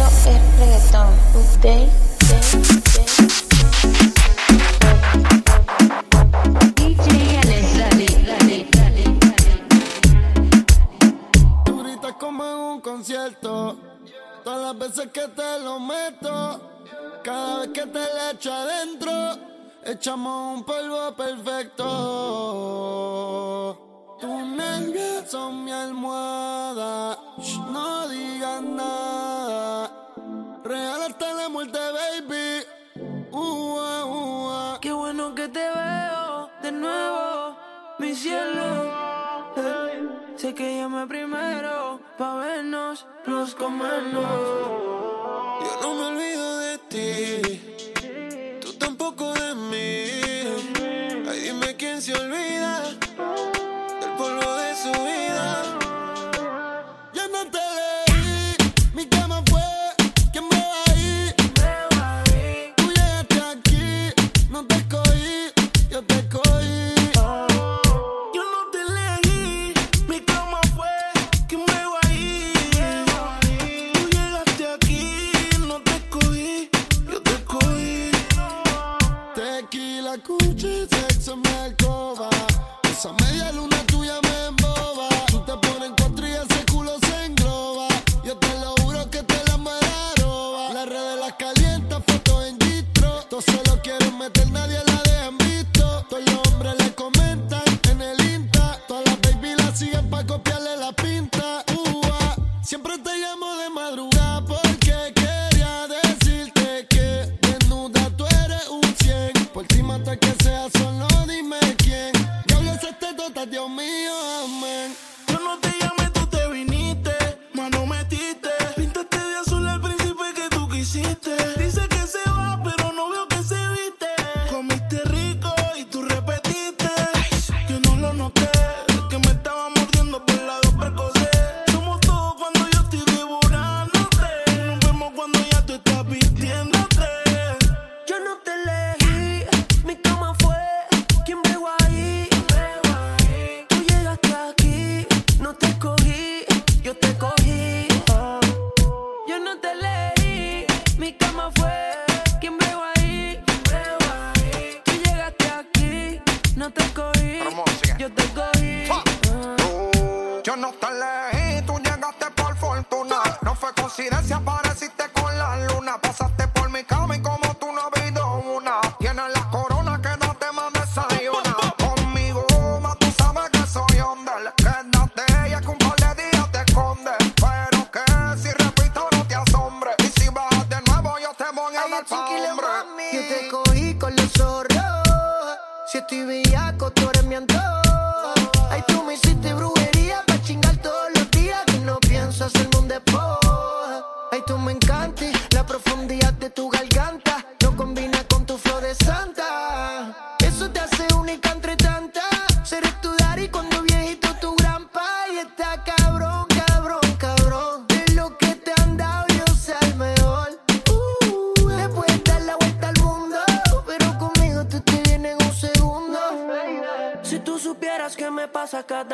Esto es reggaetón. Update, DJ Alex, dale, dale, dale, dale. Tú gritas como en un concierto. Todas las veces que te lo meto. Cada vez que te le echo adentro. Echamos un polvo perfecto. Tus nalgas son mi almohada. No digas nada. Real la muerte, baby. Uh, uh. Qué bueno que te veo de nuevo, mi cielo. Eh, sé que llamé primero pa' vernos, los comernos. Yo no me olvido de ti, tú tampoco de mí. Ay, dime quién se olvida Si estoy bellaco, tú eres mi antojo. Ay, tú me hiciste brujería pa' chingar todos los días. Que no pienso hacerme un despojo. Ay, tú me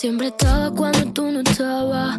siempre estaba cuando tú no estabas.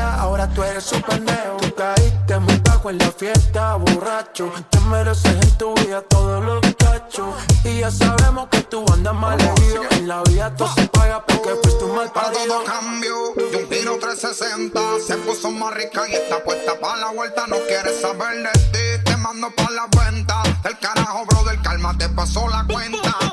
ahora tú eres un pendejo. Tú caíste muy bajo en la fiesta, borracho. Te mereces en tu vida todos los cachos. Y ya sabemos que tú andas mal herido. En la vida todo se paga porque uh, fuiste un mal parido. Para todo cambio, yo un tiro 360. Se puso más rica y está puesta para la vuelta. No quieres saber de ti, te mando para la venta. El carajo, bro, del calma te pasó la cuenta.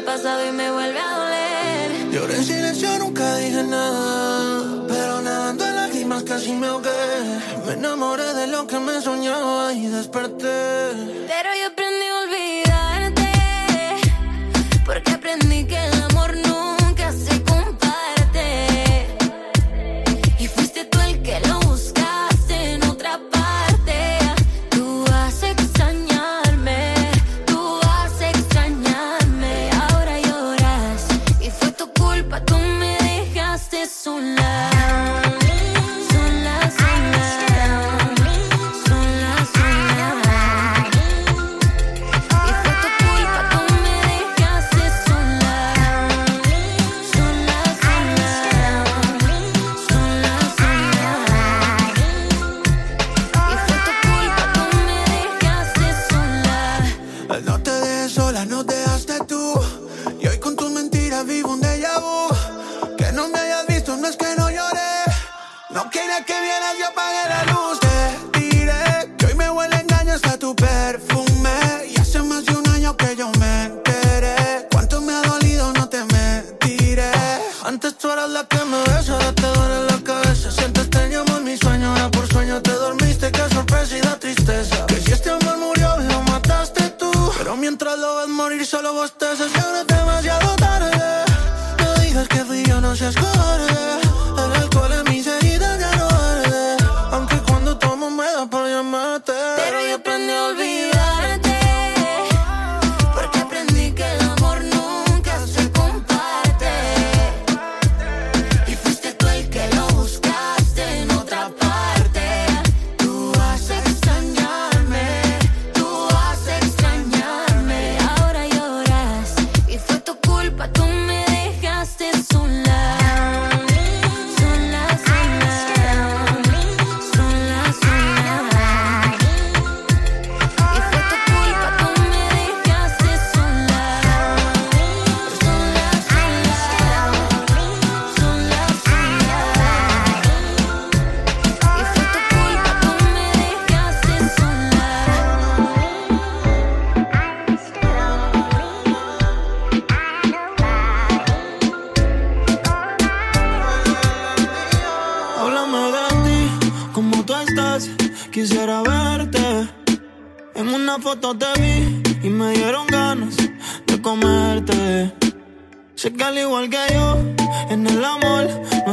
el pasado y me vuelve a doler. Lloré en silencio, nunca dije nada. Pero nadando en lágrimas casi me ahogué. Me enamoré de lo que me soñaba y desperté.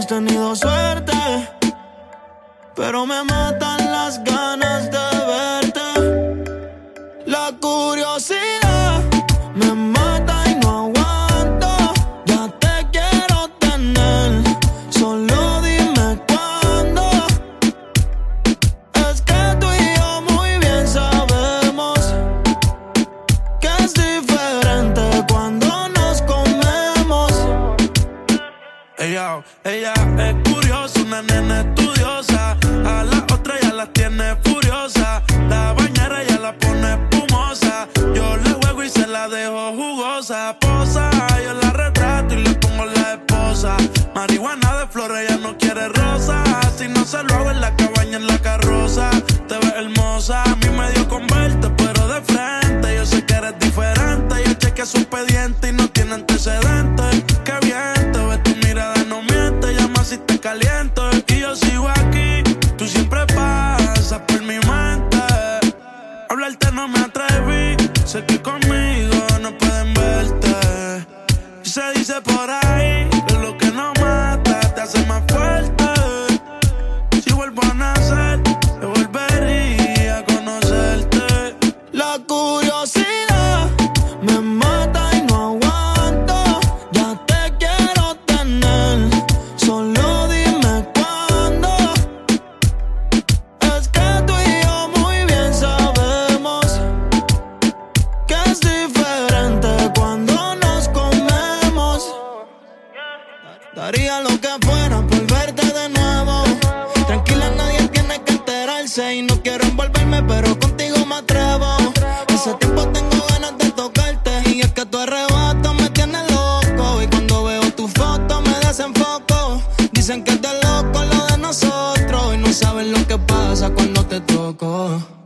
tenido suerte, pero me matan las ganas. se lo hago en la casa Go.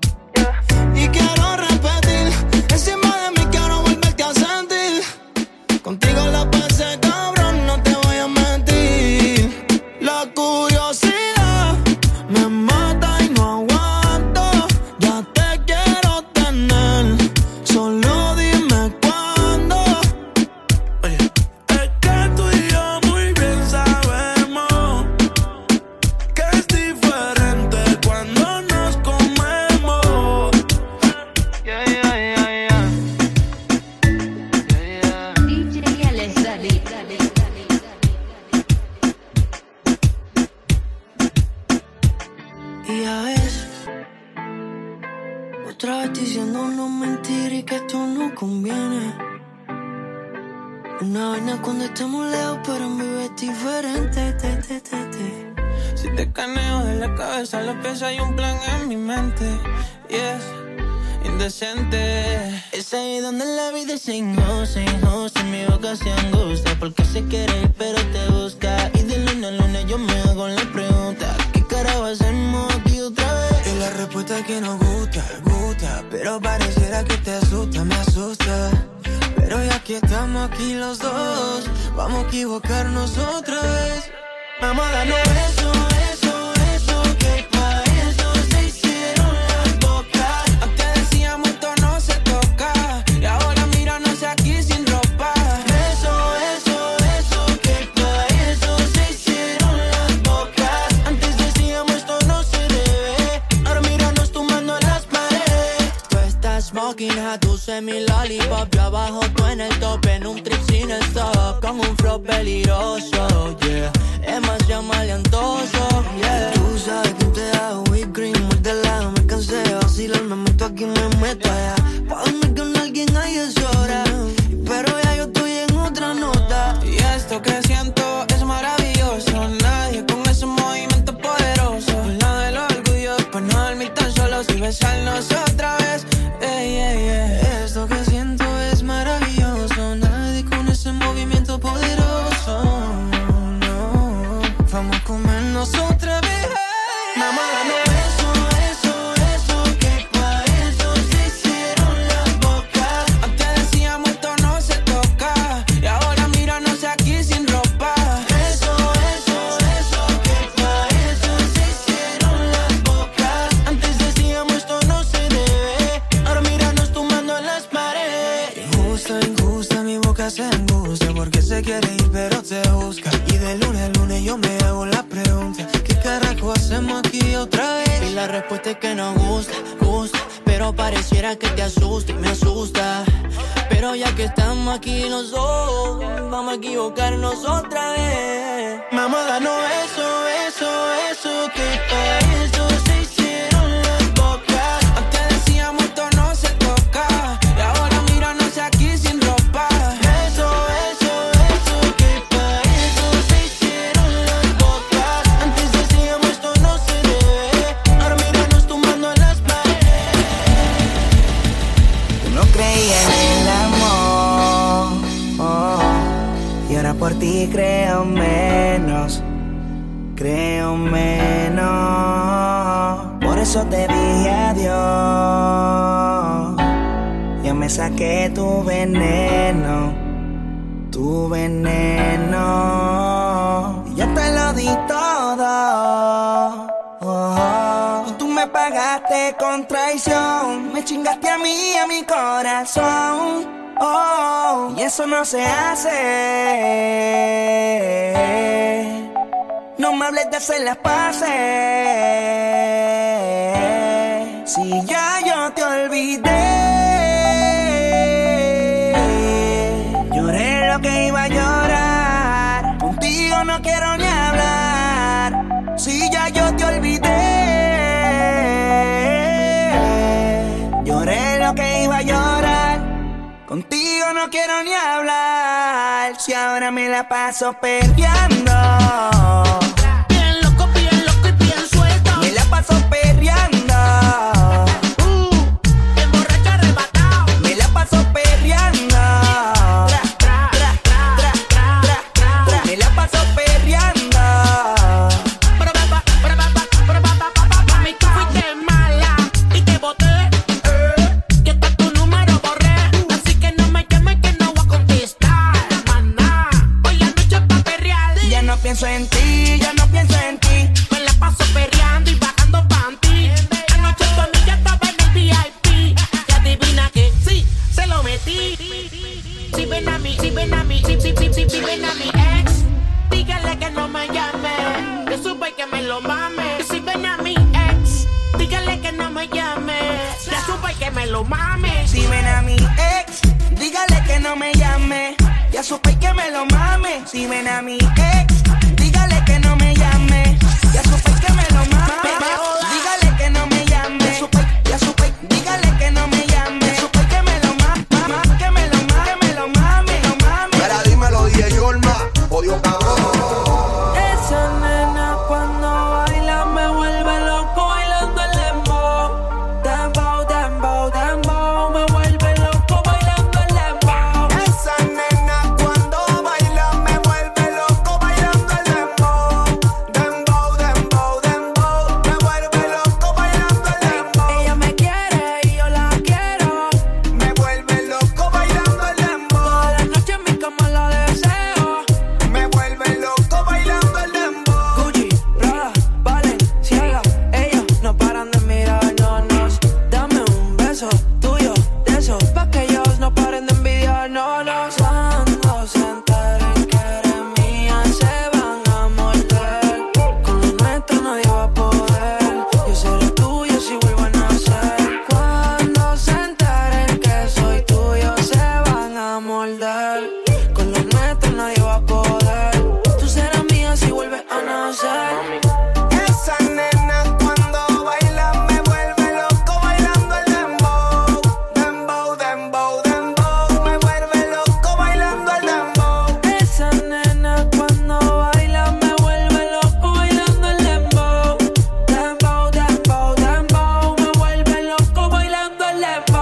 indecente. Es ahí donde la vida se goce, goce, mi boca se porque se quiere ir pero te busca. Y de luna a luna yo me hago la pregunta, ¿qué carajo hacemos aquí otra vez? Y la respuesta es que no gusta, gusta, pero pareciera que te asusta, me asusta. Pero ya que estamos aquí los dos, vamos a equivocarnos otra vez. Vamos a darnos eso puse mi lollipop, yo abajo tú en el top, en un trip sin el stop, con un flow peligroso, yeah, es más ya maleantoso, yeah. Tú sabes quién te da un green, muy de lado, me cansé de vacilar, me meto aquí, me meto allá, pa' dormir con alguien ahí vamos a equivocarnos otra vez. Mamá, danos eso, eso, eso que para eso. que tu veneno, tu veneno, yo te lo di todo. Oh. Y tú me pagaste con traición, me chingaste a mí, a mi corazón. Oh, y eso no se hace. No me hables de hacer las paces. Si ya yo te olvidé. Y ahora me la paso perdiendo. let my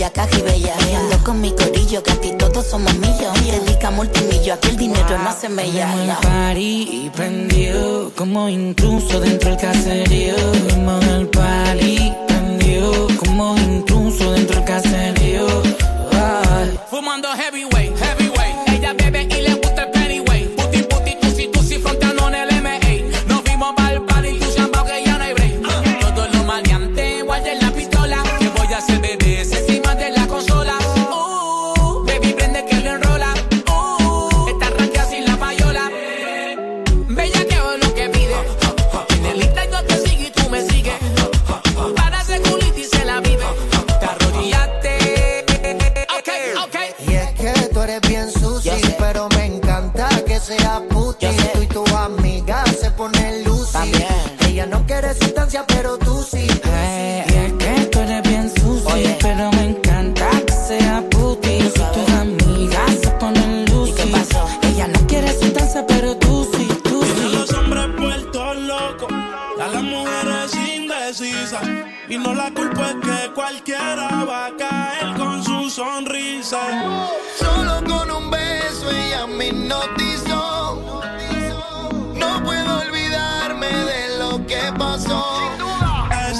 bella, caji bella. Ando con mi corillo, que aquí todos somos millos. Dedica multimillo, aquí el dinero no se mella. En el party y prendió, como incluso dentro del caserío. Vimos el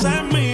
at me.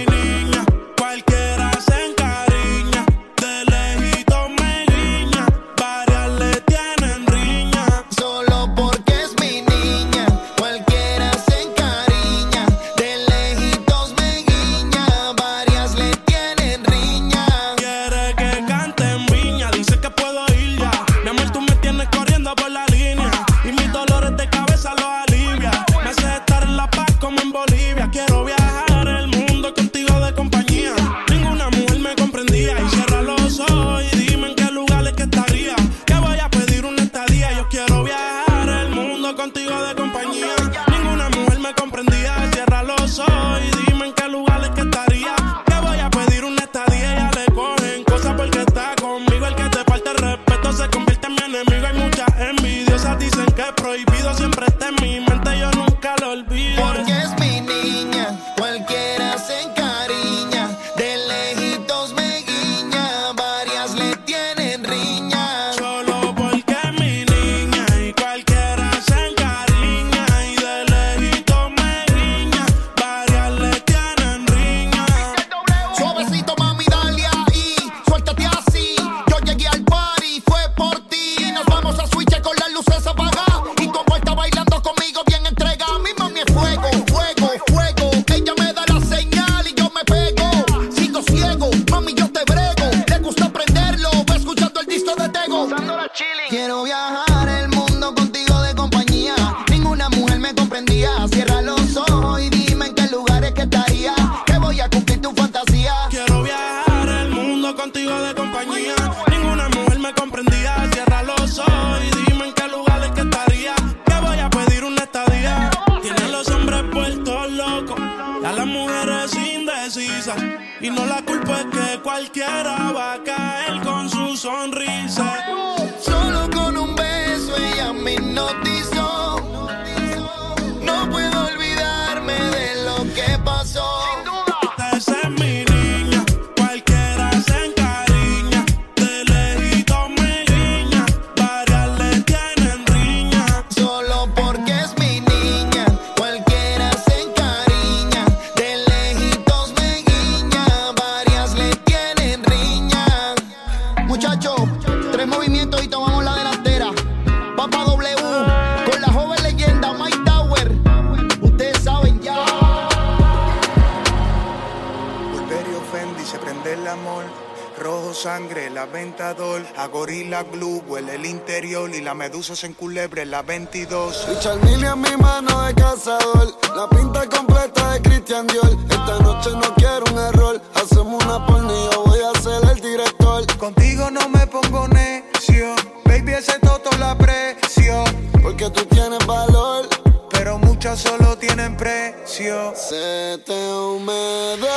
cursos en Culebre, la 22. Richard Mille en mi mano de cazador, la pinta completa de Christian Dior. Esta noche no quiero un error, hacemos una pornilla, voy a ser el director. Contigo no me pongo necio, baby ese toto la presión. Porque tú tienes valor, pero muchas solo tienen precio. Se te humedeció.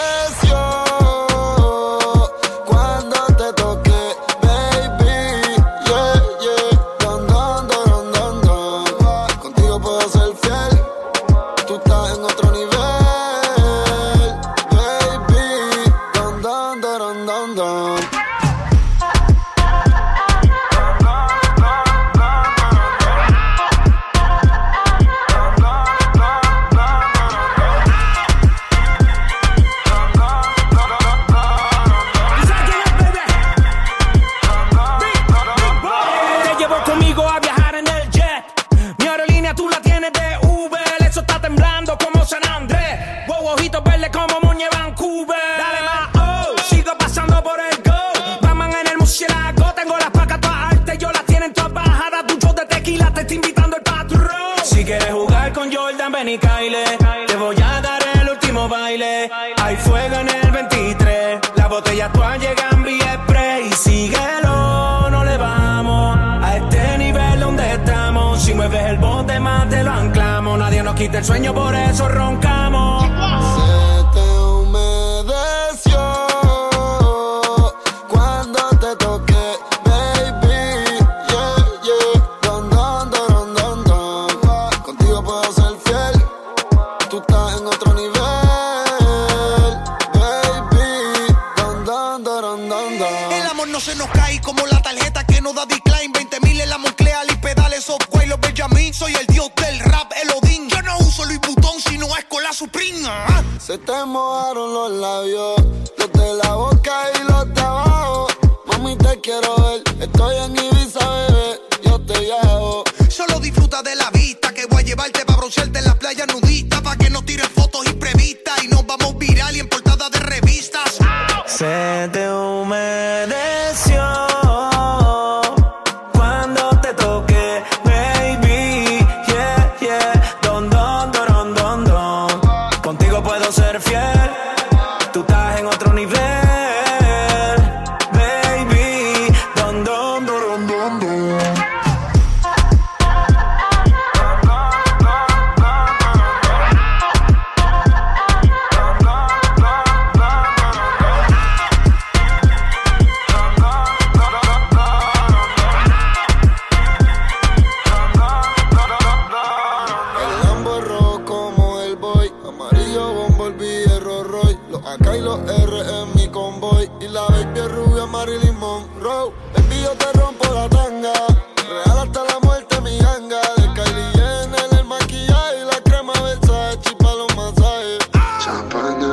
ven y caile. Te voy a dar el último baile. Hay fuego en el 23. La botella actual llega en spray. Y síguelo, no le vamos. A este nivel donde estamos. Si mueves el bote más te lo anclamos. Nadie nos quita el sueño, por eso roncamos.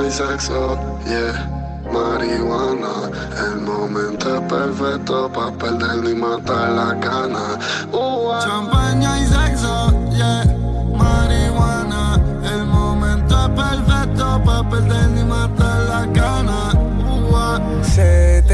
y sexo, yeah. Marihuana, el momento es perfecto para perderlo y matar la gana. Uh -huh. Champaña y sexo, yeah. Marihuana, el momento es perfecto para perderlo y matar la gana. Uh -huh.